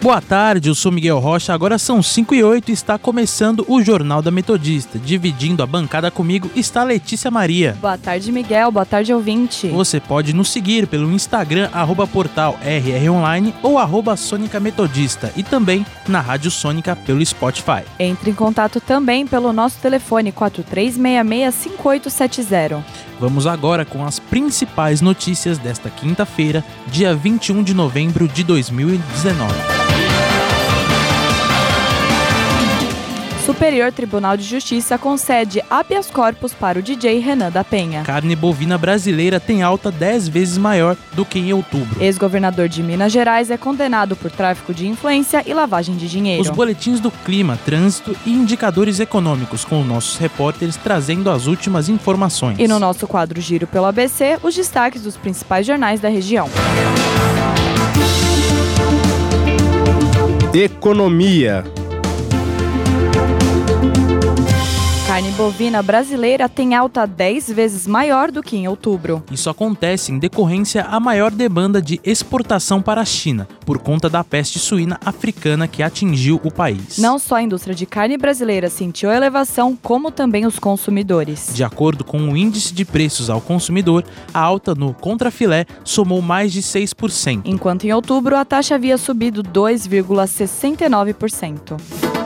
Boa tarde, eu sou Miguel Rocha. Agora são 5 e 8 e está começando o Jornal da Metodista. Dividindo a bancada comigo está Letícia Maria. Boa tarde, Miguel. Boa tarde, ouvinte. Você pode nos seguir pelo Instagram, arroba portal RROnline ou arroba Sônica Metodista e também na Rádio Sônica pelo Spotify. Entre em contato também pelo nosso telefone 4366-5870. Vamos agora com as principais notícias desta quinta-feira, dia 21 de novembro de 2019. Superior Tribunal de Justiça concede habeas corpus para o DJ Renan da Penha. Carne bovina brasileira tem alta 10 vezes maior do que em outubro. Ex-governador de Minas Gerais é condenado por tráfico de influência e lavagem de dinheiro. Os boletins do clima, trânsito e indicadores econômicos com nossos repórteres trazendo as últimas informações. E no nosso quadro Giro pelo ABC, os destaques dos principais jornais da região. Economia. Carne bovina brasileira tem alta 10 vezes maior do que em outubro. Isso acontece em decorrência à maior demanda de exportação para a China, por conta da peste suína africana que atingiu o país. Não só a indústria de carne brasileira sentiu elevação, como também os consumidores. De acordo com o índice de preços ao consumidor, a alta no contrafilé somou mais de 6%. Enquanto em outubro a taxa havia subido 2,69%.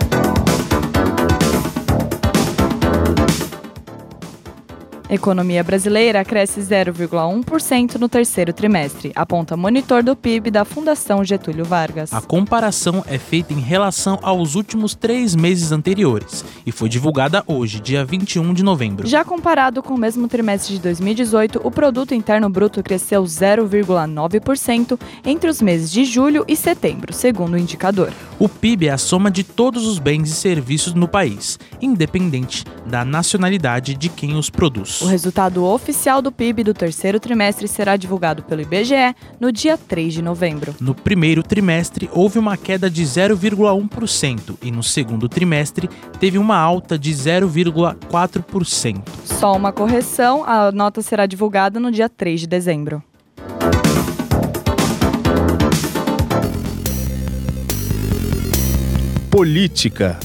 Economia brasileira cresce 0,1% no terceiro trimestre, aponta monitor do PIB da Fundação Getúlio Vargas. A comparação é feita em relação aos últimos três meses anteriores e foi divulgada hoje, dia 21 de novembro. Já comparado com o mesmo trimestre de 2018, o Produto Interno Bruto cresceu 0,9% entre os meses de julho e setembro, segundo o indicador. O PIB é a soma de todos os bens e serviços no país, independente da nacionalidade de quem os produz. O resultado oficial do PIB do terceiro trimestre será divulgado pelo IBGE no dia 3 de novembro. No primeiro trimestre, houve uma queda de 0,1% e no segundo trimestre, teve uma alta de 0,4%. Só uma correção: a nota será divulgada no dia 3 de dezembro. Política.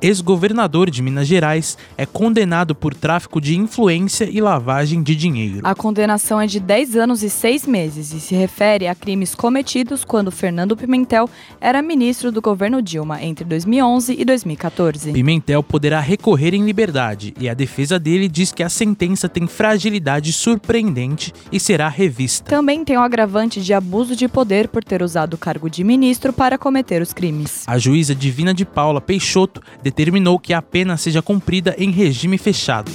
Ex-governador de Minas Gerais, é condenado por tráfico de influência e lavagem de dinheiro. A condenação é de 10 anos e 6 meses e se refere a crimes cometidos quando Fernando Pimentel era ministro do governo Dilma entre 2011 e 2014. Pimentel poderá recorrer em liberdade e a defesa dele diz que a sentença tem fragilidade surpreendente e será revista. Também tem o agravante de abuso de poder por ter usado o cargo de ministro para cometer os crimes. A juíza Divina de Paula Peixoto determinou que a pena seja cumprida em regime fechado.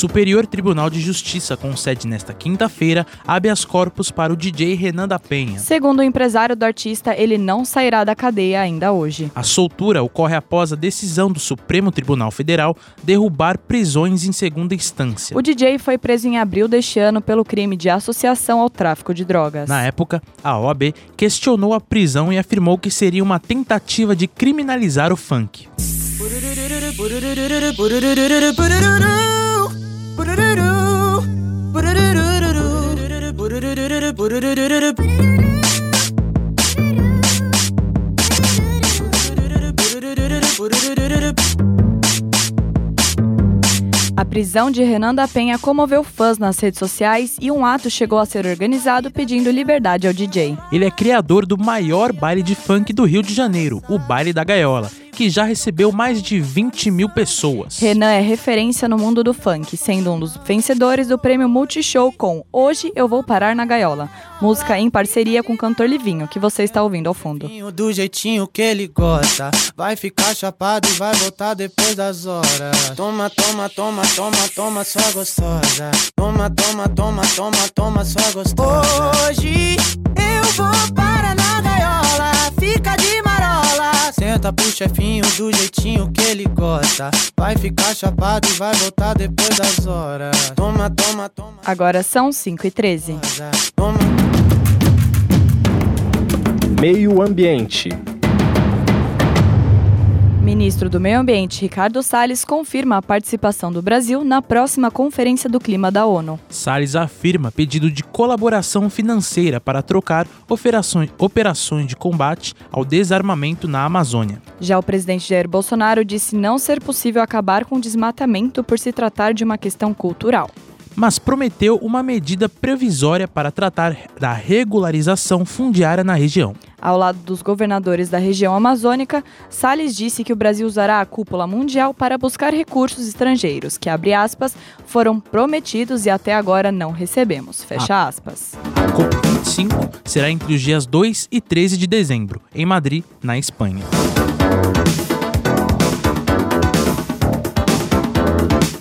Superior Tribunal de Justiça concede nesta quinta-feira habeas corpus para o DJ Renan da Penha. Segundo o empresário do artista, ele não sairá da cadeia ainda hoje. A soltura ocorre após a decisão do Supremo Tribunal Federal derrubar prisões em segunda instância. O DJ foi preso em abril deste ano pelo crime de associação ao tráfico de drogas. Na época, a OAB questionou a prisão e afirmou que seria uma tentativa de criminalizar o funk. A prisão de Renan da Penha comoveu fãs nas redes sociais e um ato chegou a ser organizado pedindo liberdade ao DJ. Ele é criador do maior baile de funk do Rio de Janeiro, o Baile da Gaiola, que já recebeu mais de 20 mil pessoas. Renan é referência no mundo do funk, sendo um dos vencedores do prêmio Multishow com Hoje Eu Vou Parar na Gaiola, música em parceria com o cantor Livinho, que você está ouvindo ao fundo. Do jeitinho que ele gosta, vai ficar chapado e vai voltar depois das horas. Toma, toma, toma, toma, toma, sua gostosa. Toma, toma, toma, toma, toma, sua gostosa. Hoje eu vou parar Senta pro chefinho do jeitinho que ele gosta. Vai ficar chapado e vai voltar depois das horas. Toma, toma, toma. Agora são 5 e 13. Toma. Meio Ambiente. Ministro do Meio Ambiente, Ricardo Salles, confirma a participação do Brasil na próxima Conferência do Clima da ONU. Salles afirma pedido de colaboração financeira para trocar operações, de combate ao desarmamento na Amazônia. Já o presidente Jair Bolsonaro disse não ser possível acabar com o desmatamento por se tratar de uma questão cultural. Mas prometeu uma medida previsória para tratar da regularização fundiária na região. Ao lado dos governadores da região amazônica, Salles disse que o Brasil usará a cúpula mundial para buscar recursos estrangeiros que, abre aspas, foram prometidos e até agora não recebemos. Fecha aspas. A COP25 será entre os dias 2 e 13 de dezembro, em Madrid, na Espanha.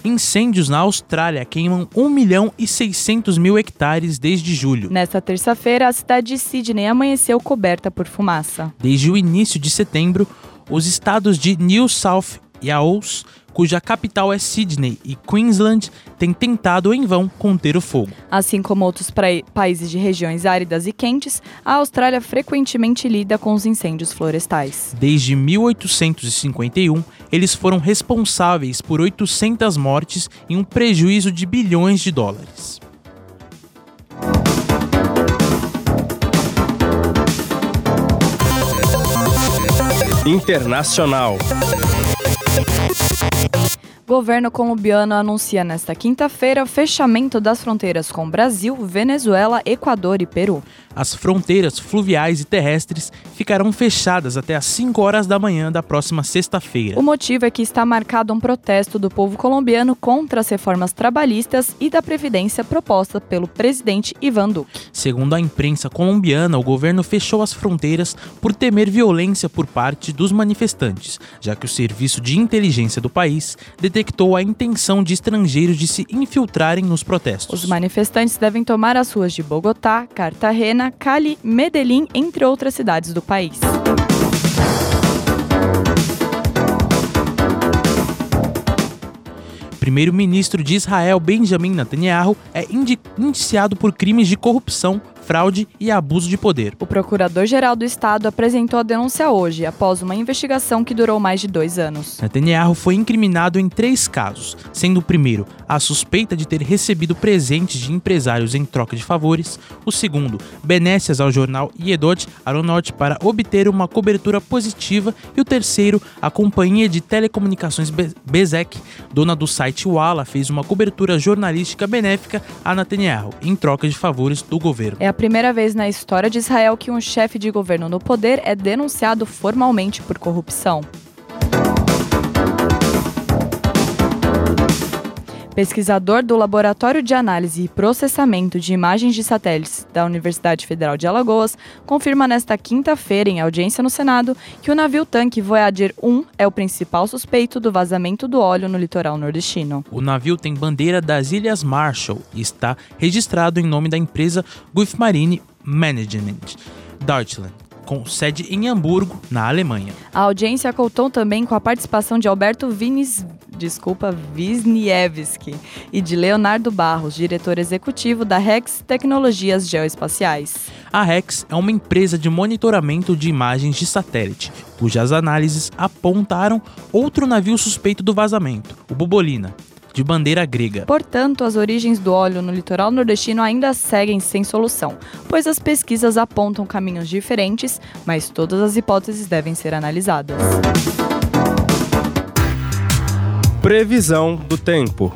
Incêndios na Austrália queimam 1 milhão e 600 mil hectares desde julho. Nesta terça-feira, a cidade de Sydney amanheceu coberta por fumaça. Desde o início de setembro, os estados de New South Wales, cuja capital é Sydney, e Queensland têm tentado em vão conter o fogo. Assim como outros países de regiões áridas e quentes, a Austrália frequentemente lida com os incêndios florestais. Desde 1851, eles foram responsáveis por 800 mortes e um prejuízo de bilhões de dólares. Internacional. Governo colombiano anuncia nesta quinta-feira o fechamento das fronteiras com Brasil, Venezuela, Equador e Peru. As fronteiras fluviais e terrestres ficarão fechadas até às 5 horas da manhã da próxima sexta-feira. O motivo é que está marcado um protesto do povo colombiano contra as reformas trabalhistas e da Previdência proposta pelo presidente Ivan Duque. Segundo a imprensa colombiana, o governo fechou as fronteiras por temer violência por parte dos manifestantes, já que o serviço de inteligência do país detectou a intenção de estrangeiros de se infiltrarem nos protestos. Os manifestantes devem tomar as ruas de Bogotá, Cartagena, Cali, Medellín, entre outras cidades do país. Primeiro-ministro de Israel, Benjamin Netanyahu, é indi- indiciado por crimes de corrupção, fraude e abuso de poder. O procurador-geral do estado apresentou a denúncia hoje, após uma investigação que durou mais de dois anos. Netanyahu foi incriminado em três casos, sendo o primeiro a suspeita de ter recebido presentes de empresários em troca de favores, o segundo, benécias ao jornal Yedot Aronot para obter uma cobertura positiva e o terceiro, a companhia de telecomunicações Be- Bezek, dona do site Walla, fez uma cobertura jornalística benéfica a Netanyahu em troca de favores do governo. É primeira vez na história de Israel que um chefe de governo no poder é denunciado formalmente por corrupção. Pesquisador do Laboratório de Análise e Processamento de Imagens de Satélites da Universidade Federal de Alagoas confirma nesta quinta-feira, em audiência no Senado, que o navio-tanque Voyager 1 é o principal suspeito do vazamento do óleo no litoral nordestino. O navio tem bandeira das Ilhas Marshall e está registrado em nome da empresa Gulf Marine Management Deutschland, com sede em Hamburgo, na Alemanha. A audiência contou também com a participação de Alberto Vinis, desculpa, Wisniewski e de Leonardo Barros, diretor executivo da Rex Tecnologias Geoespaciais. A Rex é uma empresa de monitoramento de imagens de satélite, cujas análises apontaram outro navio suspeito do vazamento, o Bubolina, de bandeira grega. Portanto, as origens do óleo no litoral nordestino ainda seguem sem solução, pois as pesquisas apontam caminhos diferentes, mas todas as hipóteses devem ser analisadas. Previsão do tempo.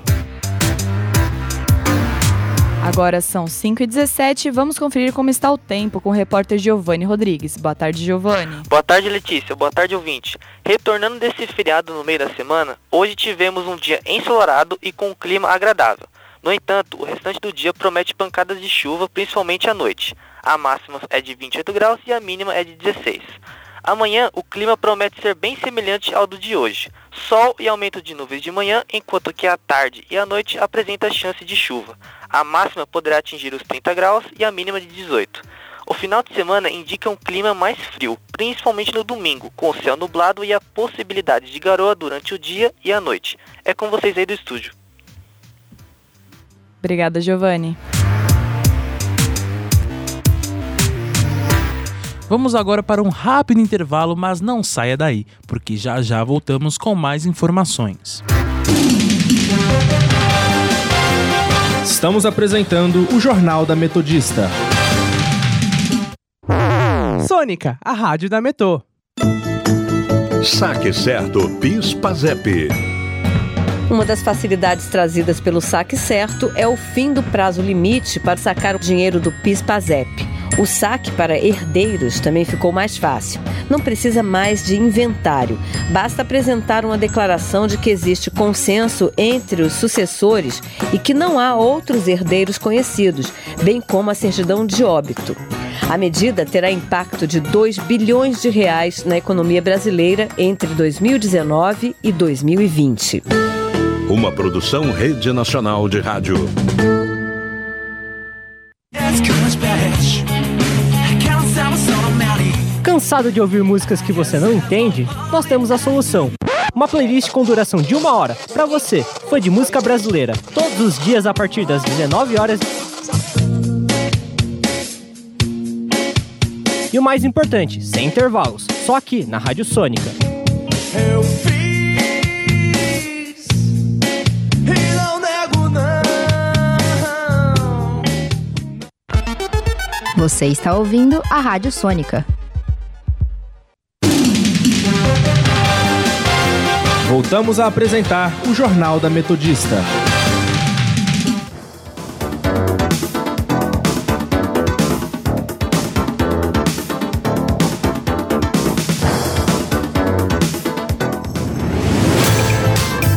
Agora são 5h17 e vamos conferir como está o tempo com o repórter Giovanni Rodrigues. Boa tarde, Giovanni. Boa tarde, Letícia. Boa tarde, ouvinte. Retornando desse feriado no meio da semana, hoje tivemos um dia ensolarado e com um clima agradável. No entanto, o restante do dia promete pancadas de chuva, principalmente à noite. A máxima é de 28 graus e a mínima é de 16. Amanhã, o clima promete ser bem semelhante ao do de hoje. Sol e aumento de nuvens de manhã, enquanto que à tarde e à noite apresenta chance de chuva. A máxima poderá atingir os 30 graus e a mínima de 18. O final de semana indica um clima mais frio, principalmente no domingo, com o céu nublado e a possibilidade de garoa durante o dia e a noite. É com vocês aí do estúdio. Obrigada, Giovanni. Vamos agora para um rápido intervalo, mas não saia daí, porque já já voltamos com mais informações. Estamos apresentando o Jornal da Metodista. Sônica, a rádio da Metô. Saque Certo PIS PASEP. Uma das facilidades trazidas pelo Saque Certo é o fim do prazo limite para sacar o dinheiro do PIS-PASEP. O saque para herdeiros também ficou mais fácil. Não precisa mais de inventário. Basta apresentar uma declaração de que existe consenso entre os sucessores e que não há outros herdeiros conhecidos, bem como a certidão de óbito. A medida terá impacto de 2 bilhões de reais na economia brasileira entre 2019 e 2020. Uma produção Rede Nacional de Rádio. Cansado de ouvir músicas que você não entende? Nós temos a solução. Uma playlist com duração de uma hora para você, fã de música brasileira, todos os dias a partir das 19 horas. E o mais importante, sem intervalos, só aqui na Rádio Sônica. Eu fiz e não nego não. Você está ouvindo a Rádio Sônica. Voltamos a apresentar o Jornal da Metodista.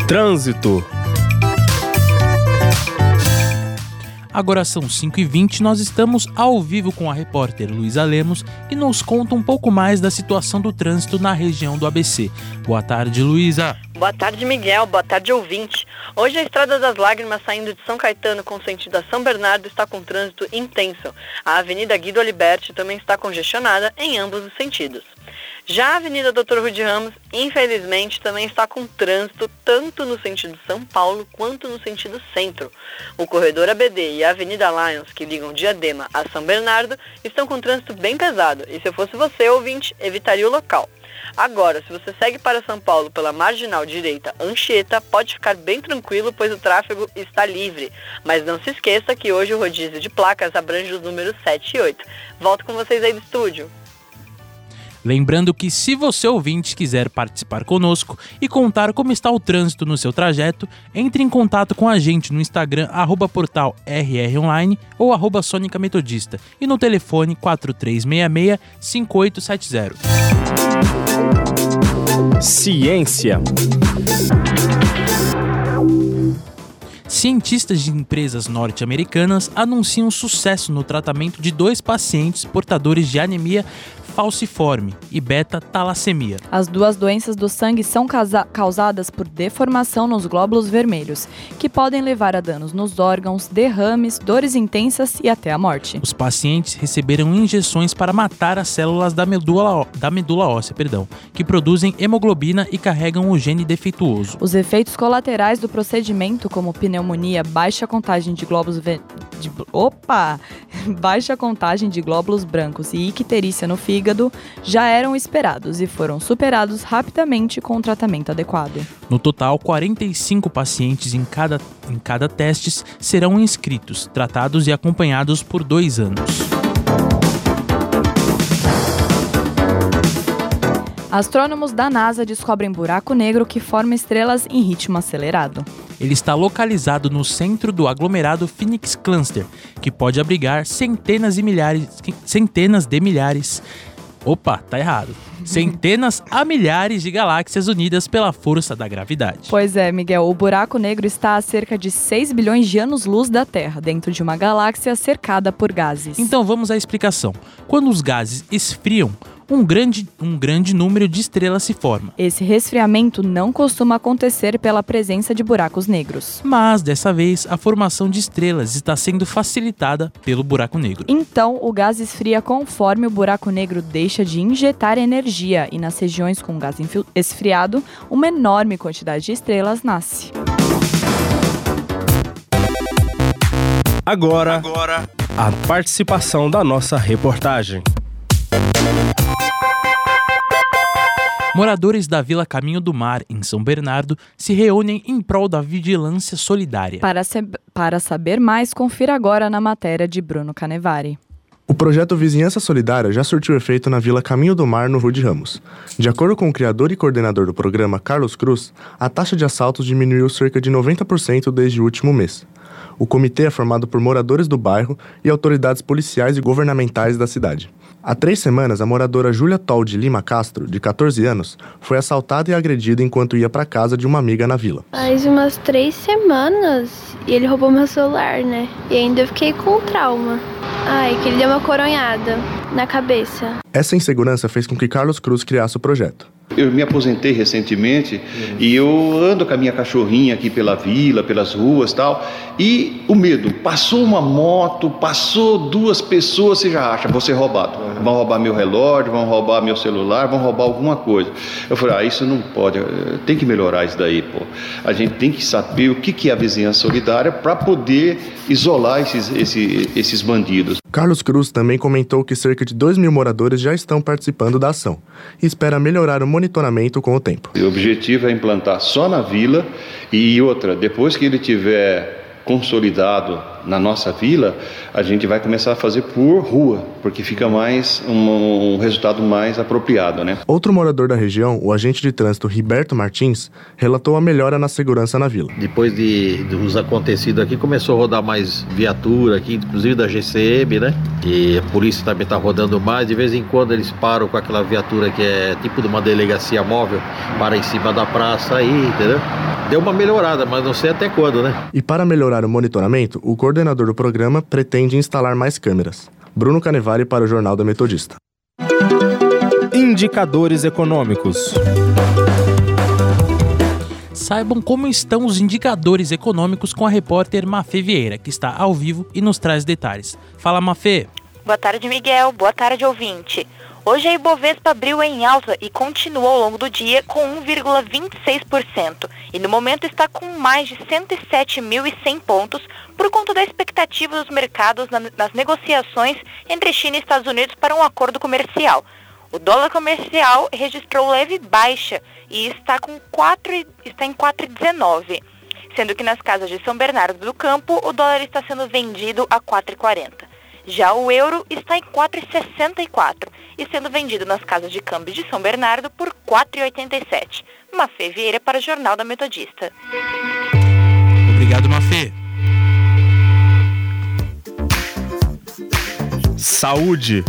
Trânsito. Agora são 5h20 nós estamos ao vivo com a repórter Luísa Lemos, que nos conta um pouco mais da situação do trânsito na região do ABC. Boa tarde, Luísa. Boa tarde, Miguel. Boa tarde, ouvinte. Hoje a Estrada das Lágrimas, saindo de São Caetano com sentido a São Bernardo, está com trânsito intenso. A Avenida Guido Aliberti também está congestionada em ambos os sentidos. Já a Avenida Dr. Rude Ramos, infelizmente, também está com trânsito tanto no sentido São Paulo quanto no sentido centro. O corredor ABD e a Avenida Lions, que ligam Diadema a São Bernardo, estão com trânsito bem pesado e se eu fosse você, ouvinte, evitaria o local. Agora, se você segue para São Paulo pela marginal direita Anchieta, pode ficar bem tranquilo, pois o tráfego está livre. Mas não se esqueça que hoje o rodízio de placas abrange os números 7 e 8. Volto com vocês aí do estúdio. Lembrando que se você ouvinte quiser participar conosco e contar como está o trânsito no seu trajeto, entre em contato com a gente no Instagram arroba portal rronline ou arroba Sônica Metodista e no telefone 4366-5870. Ciência. Cientistas de empresas norte-americanas anunciam sucesso no tratamento de dois pacientes portadores de anemia falciforme e beta-talassemia. As duas doenças do sangue são causa- causadas por deformação nos glóbulos vermelhos, que podem levar a danos nos órgãos, derrames, dores intensas e até a morte. Os pacientes receberam injeções para matar as células da medula, da medula óssea, perdão, que produzem hemoglobina e carregam o gene defeituoso. Os efeitos colaterais do procedimento, como pneumonia, baixa contagem de glóbulos ve- de- opa, baixa contagem de glóbulos brancos e icterícia no fígado, já eram esperados e foram superados rapidamente com o tratamento adequado. No total, 45 pacientes em cada, em cada testes serão inscritos, tratados e acompanhados por dois anos. Astrônomos da NASA descobrem buraco negro que forma estrelas em ritmo acelerado. Ele está localizado no centro do aglomerado Phoenix Cluster, que pode abrigar centenas e milhares, centenas de milhares. Opa, tá errado. Centenas a milhares de galáxias unidas pela força da gravidade. Pois é, Miguel, o buraco negro está a cerca de 6 bilhões de anos-luz da Terra, dentro de uma galáxia cercada por gases. Então vamos à explicação. Quando os gases esfriam, um grande, um grande número de estrelas se forma. Esse resfriamento não costuma acontecer pela presença de buracos negros. Mas dessa vez a formação de estrelas está sendo facilitada pelo buraco negro. Então, o gás esfria conforme o buraco negro deixa de injetar energia e nas regiões com gás esfriado, uma enorme quantidade de estrelas nasce. Agora, Agora, a participação da nossa reportagem. Moradores da Vila Caminho do Mar, em São Bernardo, se reúnem em prol da vigilância solidária. Para, para saber mais, confira agora na matéria de Bruno Canevari. O projeto Vizinhança Solidária já surtiu efeito na Vila Caminho do Mar, no Rude Ramos. De acordo com o criador e coordenador do programa, Carlos Cruz, a taxa de assaltos diminuiu cerca de 90% desde o último mês. O comitê é formado por moradores do bairro e autoridades policiais e governamentais da cidade. Há três semanas, a moradora Júlia Tol de Lima Castro, de 14 anos, foi assaltada e agredida enquanto ia para casa de uma amiga na vila. Faz umas três semanas e ele roubou meu celular, né? E ainda eu fiquei com trauma. Ai, que ele deu uma coronhada na cabeça. Essa insegurança fez com que Carlos Cruz criasse o projeto. Eu me aposentei recentemente uhum. e eu ando com a minha cachorrinha aqui pela vila, pelas ruas tal. E o medo, passou uma moto, passou duas pessoas, você já acha, vou ser roubado. Uhum. Vão roubar meu relógio, vão roubar meu celular, vão roubar alguma coisa. Eu falei, ah, isso não pode, tem que melhorar isso daí, pô. A gente tem que saber o que é a vizinhança solidária para poder isolar esses, esses, esses bandidos. Carlos Cruz também comentou que cerca de 2 mil moradores já estão participando da ação e espera melhorar o monitoramento com o tempo. O objetivo é implantar só na vila e outra, depois que ele tiver consolidado na nossa vila, a gente vai começar a fazer por rua, porque fica mais um, um, resultado mais apropriado, né? Outro morador da região, o agente de trânsito Riberto Martins, relatou a melhora na segurança na vila. Depois de, dos acontecidos aqui, começou a rodar mais viatura aqui, inclusive da GCM, né? E a polícia também está rodando mais. De vez em quando eles param com aquela viatura que é tipo de uma delegacia móvel, para em cima da praça aí, entendeu? Deu uma melhorada, mas não sei até quando, né? E para melhorar o monitoramento, o coordenador do programa pretende instalar mais câmeras. Bruno Canevari para o Jornal da Metodista. Indicadores econômicos. Saibam como estão os indicadores econômicos com a repórter Mafê Vieira, que está ao vivo e nos traz detalhes. Fala, Mafê. Boa tarde, Miguel. Boa tarde, ouvinte. Hoje a Ibovespa abriu em alta e continuou ao longo do dia com 1,26% e no momento está com mais de 107.100 pontos por conta da expectativa dos mercados nas negociações entre China e Estados Unidos para um acordo comercial. O dólar comercial registrou leve baixa e está, com 4, está em 4,19, sendo que nas casas de São Bernardo do Campo o dólar está sendo vendido a 4,40. Já o euro está em 4,64 e sendo vendido nas casas de câmbio de São Bernardo por 4,87. Mafê Vieira para o Jornal da Metodista. Obrigado, Mafê. Saúde.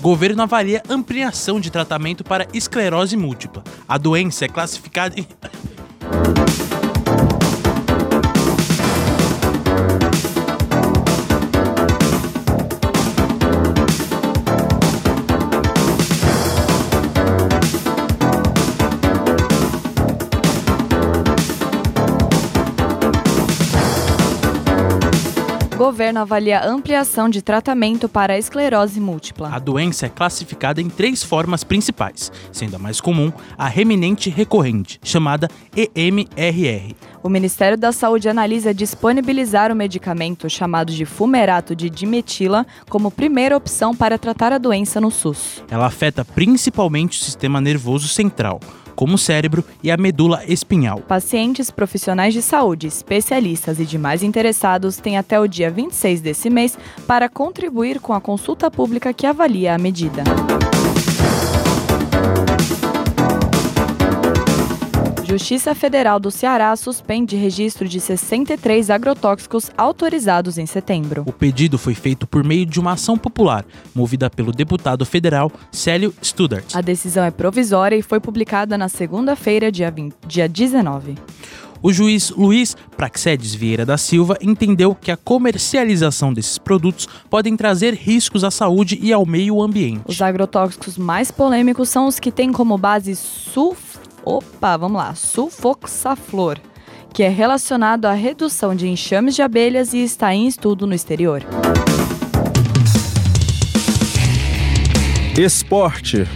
Governo avalia ampliação de tratamento para esclerose múltipla. A doença é classificada em governo avalia ampliação de tratamento para a esclerose múltipla. A doença é classificada em três formas principais, sendo a mais comum a reminente recorrente, chamada EMRR. O Ministério da Saúde analisa disponibilizar o medicamento chamado de fumerato de dimetila como primeira opção para tratar a doença no SUS. Ela afeta principalmente o sistema nervoso central como o cérebro e a medula espinhal. Pacientes, profissionais de saúde, especialistas e demais interessados têm até o dia 26 desse mês para contribuir com a consulta pública que avalia a medida. Justiça Federal do Ceará suspende registro de 63 agrotóxicos autorizados em setembro. O pedido foi feito por meio de uma ação popular, movida pelo deputado federal Célio Studart. A decisão é provisória e foi publicada na segunda-feira, dia, dia 19. O juiz Luiz Praxedes Vieira da Silva entendeu que a comercialização desses produtos podem trazer riscos à saúde e ao meio ambiente. Os agrotóxicos mais polêmicos são os que têm como base sulf... Opa, vamos lá, sulfoxaflor, que é relacionado à redução de enxames de abelhas e está em estudo no exterior. Esporte.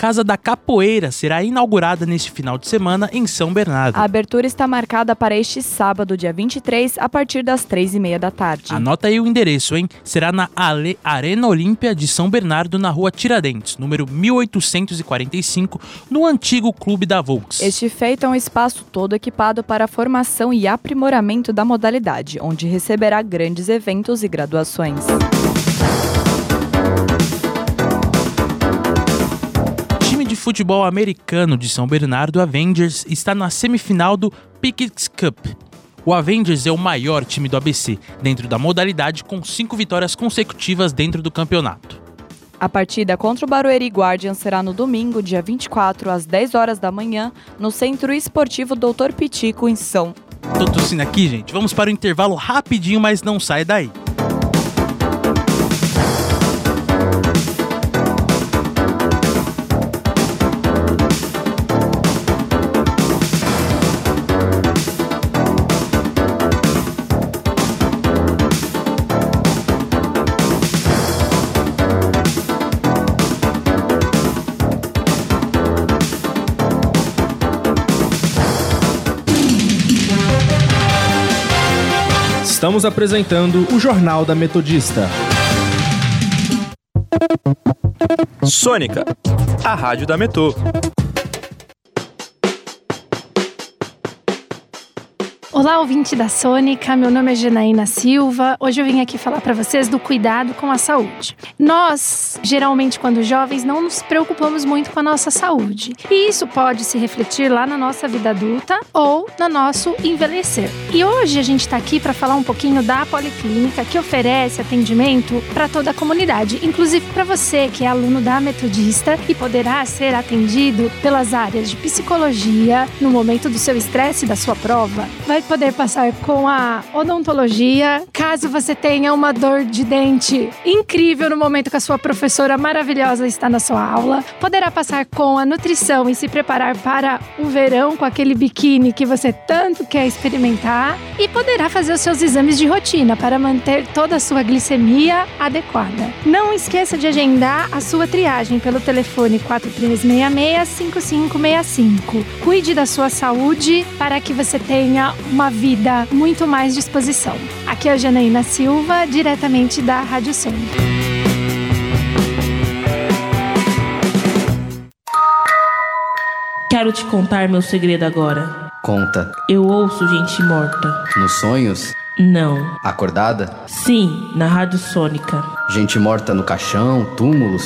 Casa da Capoeira será inaugurada neste final de semana em São Bernardo. A abertura está marcada para este sábado, dia 23, a partir das 3h30 da tarde. Anota aí o endereço, hein? Será na Ale Arena Olímpia de São Bernardo, na rua Tiradentes, número 1845, no antigo Clube da Volks. Este feito é um espaço todo equipado para a formação e aprimoramento da modalidade, onde receberá grandes eventos e graduações. Futebol americano de São Bernardo, Avengers, está na semifinal do Pickets Cup. O Avengers é o maior time do ABC dentro da modalidade, com cinco vitórias consecutivas dentro do campeonato. A partida contra o Barueri Guardian será no domingo, dia 24, às 10 horas da manhã, no Centro Esportivo Doutor Pitico, em São. Tô tossindo aqui, gente. Vamos para o intervalo rapidinho, mas não sai daí. Estamos apresentando o Jornal da Metodista. Sônica, a rádio da Metô. Olá, ouvinte da Sônica, meu nome é Janaína Silva. Hoje eu vim aqui falar para vocês do cuidado com a saúde. Nós, geralmente, quando jovens, não nos preocupamos muito com a nossa saúde. E isso pode se refletir lá na nossa vida adulta ou no nosso envelhecer. E hoje a gente está aqui para falar um pouquinho da Policlínica, que oferece atendimento para toda a comunidade, inclusive para você que é aluno da Metodista e poderá ser atendido pelas áreas de psicologia no momento do seu estresse da sua prova. Vai poder passar com a odontologia, caso você tenha uma dor de dente incrível no momento que a sua professora maravilhosa está na sua aula. Poderá passar com a nutrição e se preparar para o verão com aquele biquíni que você tanto quer experimentar. E poderá fazer os seus exames de rotina para manter toda a sua glicemia adequada. Não esqueça de agendar a sua triagem pelo telefone 4366-5565. Cuide da sua saúde para que você tenha uma vida muito mais disposição. Aqui é a Janaína Silva, diretamente da Rádio Som. Quero te contar meu segredo agora. Conta. Eu ouço gente morta. Nos sonhos? Não. Acordada? Sim, na Rádio Sônica. Gente morta no caixão, túmulos?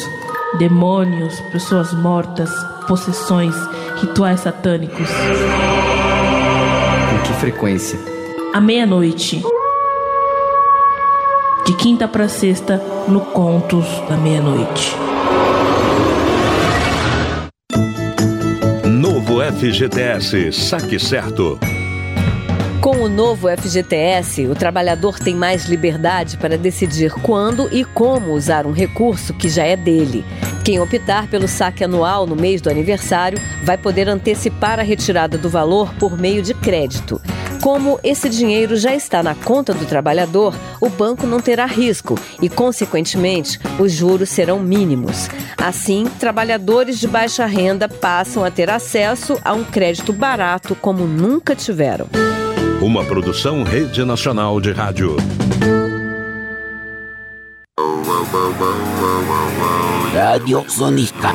Demônios, pessoas mortas, possessões, rituais satânicos. Que frequência? À meia-noite. De quinta para sexta, no Contos da Meia-Noite. Novo FGTS Saque Certo. Com o novo FGTS, o trabalhador tem mais liberdade para decidir quando e como usar um recurso que já é dele. Quem optar pelo saque anual no mês do aniversário vai poder antecipar a retirada do valor por meio de crédito. Como esse dinheiro já está na conta do trabalhador, o banco não terá risco e, consequentemente, os juros serão mínimos. Assim, trabalhadores de baixa renda passam a ter acesso a um crédito barato como nunca tiveram. Uma produção Rede Nacional de Rádio. Rádio Sônica.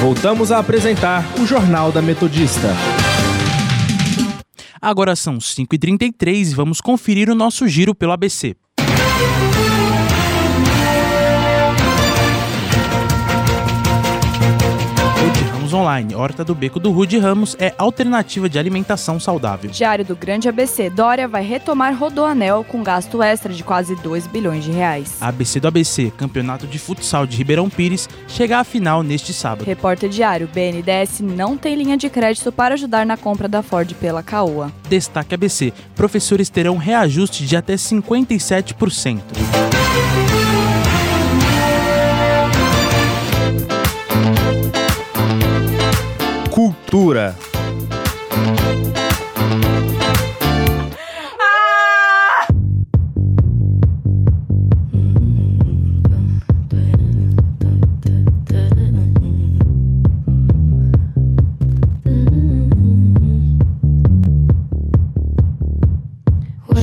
Voltamos a apresentar o Jornal da Metodista. Agora são 5h33 e vamos conferir o nosso giro pelo ABC. Mercados Online. Horta do Beco do Rude Ramos é alternativa de alimentação saudável. Diário do Grande ABC, Dória vai retomar Rodoanel com gasto extra de quase 2 bilhões de reais. ABC do ABC, Campeonato de Futsal de Ribeirão Pires, chega à final neste sábado. Repórter Diário, BNDES não tem linha de crédito para ajudar na compra da Ford pela Caoa. Destaque ABC, professores terão reajuste de até 57%. Cultura.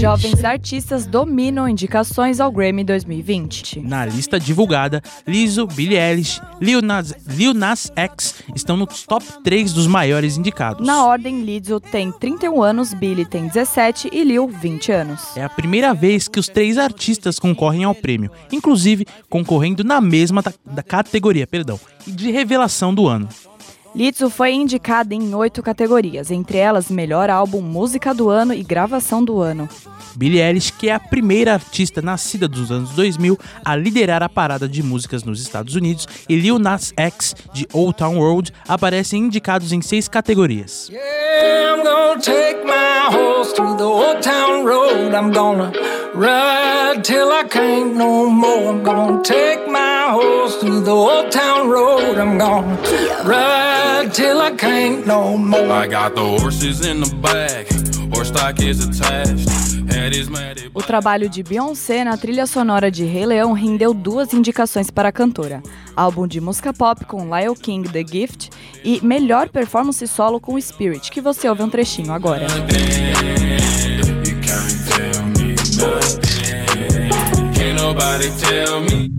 Jovens artistas dominam indicações ao Grammy 2020. Na lista divulgada, Lizzo, Billie Eilish, Lil Nas, Lil Nas X estão no top 3 dos maiores indicados. Na ordem, Lizzo tem 31 anos, Billie tem 17 e Lil 20 anos. É a primeira vez que os três artistas concorrem ao prêmio, inclusive concorrendo na mesma da, da categoria, perdão, de revelação do ano. Lizzo foi indicada em oito categorias, entre elas Melhor Álbum, Música do Ano e Gravação do Ano. Billie Eilish, que é a primeira artista nascida dos anos 2000 a liderar a parada de músicas nos Estados Unidos, e Lil Nas X, de Old Town Road, aparecem indicados em seis categorias. Yeah, I'm gonna take my horse through the old town road. I'm gonna ride till I can't no more. I got the horses in the back, horse stock is attached. O trabalho de Beyoncé na trilha sonora de Rei Leão rendeu duas indicações para a cantora: álbum de música pop com Lyle King The Gift e melhor performance solo com Spirit, que você ouve um trechinho agora. Nobody tell me.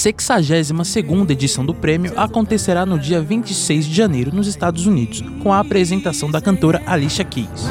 62ª edição do prêmio acontecerá no dia 26 de janeiro nos Estados Unidos, com a apresentação da cantora Alicia Keys.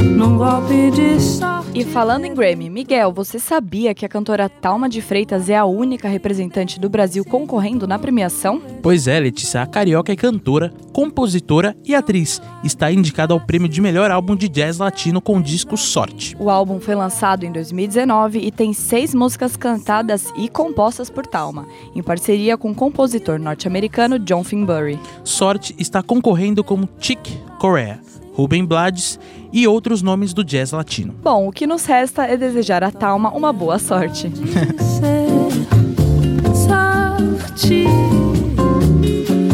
Num golpe de sorte. E falando em Grammy, Miguel, você sabia que a cantora Talma de Freitas é a única representante do Brasil concorrendo na premiação? Pois é, Letícia, a carioca é cantora, compositora e atriz. Está indicada ao prêmio de melhor álbum de jazz latino com o disco Sorte. O álbum foi lançado em 2019 e tem seis músicas cantadas e compostas por Talma, em parceria com o compositor norte-americano John Finbury. Sorte está concorrendo como Chick Corea, Ruben Blades e outros nomes do jazz latino. Bom, o que nos resta é desejar a Talma uma boa sorte. sorte.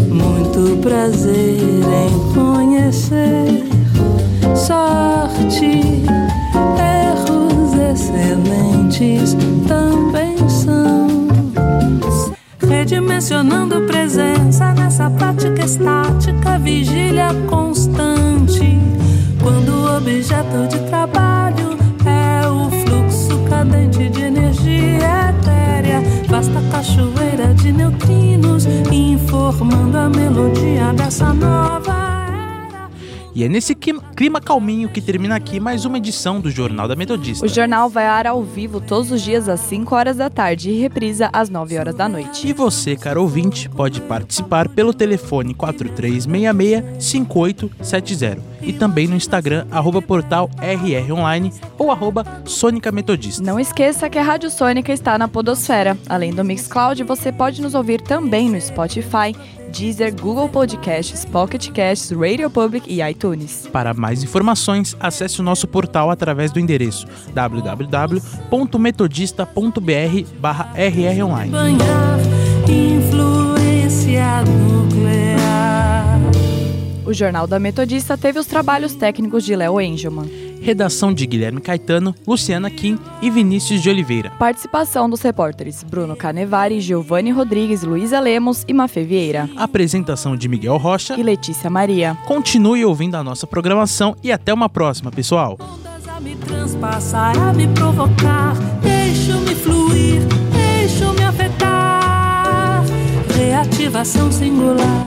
Muito prazer em conhecer. Sorte, erros excelentes também são. Redimensionando presença nessa prática estática, vigília constante. Objeto de trabalho é o fluxo cadente de energia etérea, vasta cachoeira de neutrinos, informando a melodia dessa nova E é nesse clima calminho que termina aqui mais uma edição do Jornal da Metodista. O jornal vai ar ao vivo todos os dias às 5 horas da tarde e reprisa às 9 horas da noite. E você, caro ouvinte, pode participar pelo telefone 4366-5870 e também no Instagram, arroba portal RR Online ou arroba Sônica Metodista. Não esqueça que a Rádio Sônica está na Podosfera. Além do Mixcloud, você pode nos ouvir também no Spotify, Deezer, Google Podcasts, Pocket Casts, Radio Public e iTunes. Para mais informações, acesse o nosso portal através do endereço www.metodista.br/rronline. O Jornal da Metodista teve os trabalhos técnicos de Léo Engelman. Redação de Guilherme Caetano, Luciana Kim e Vinícius de Oliveira. Participação dos repórteres Bruno Canevari, Giovanni Rodrigues, Luísa Lemos e Mafê Vieira. Apresentação de Miguel Rocha e Letícia Maria. Continue ouvindo a nossa programação e até uma próxima, pessoal. A me transpassar, a me provocar, deixo-me fluir, deixo-me afetar. Reativação singular.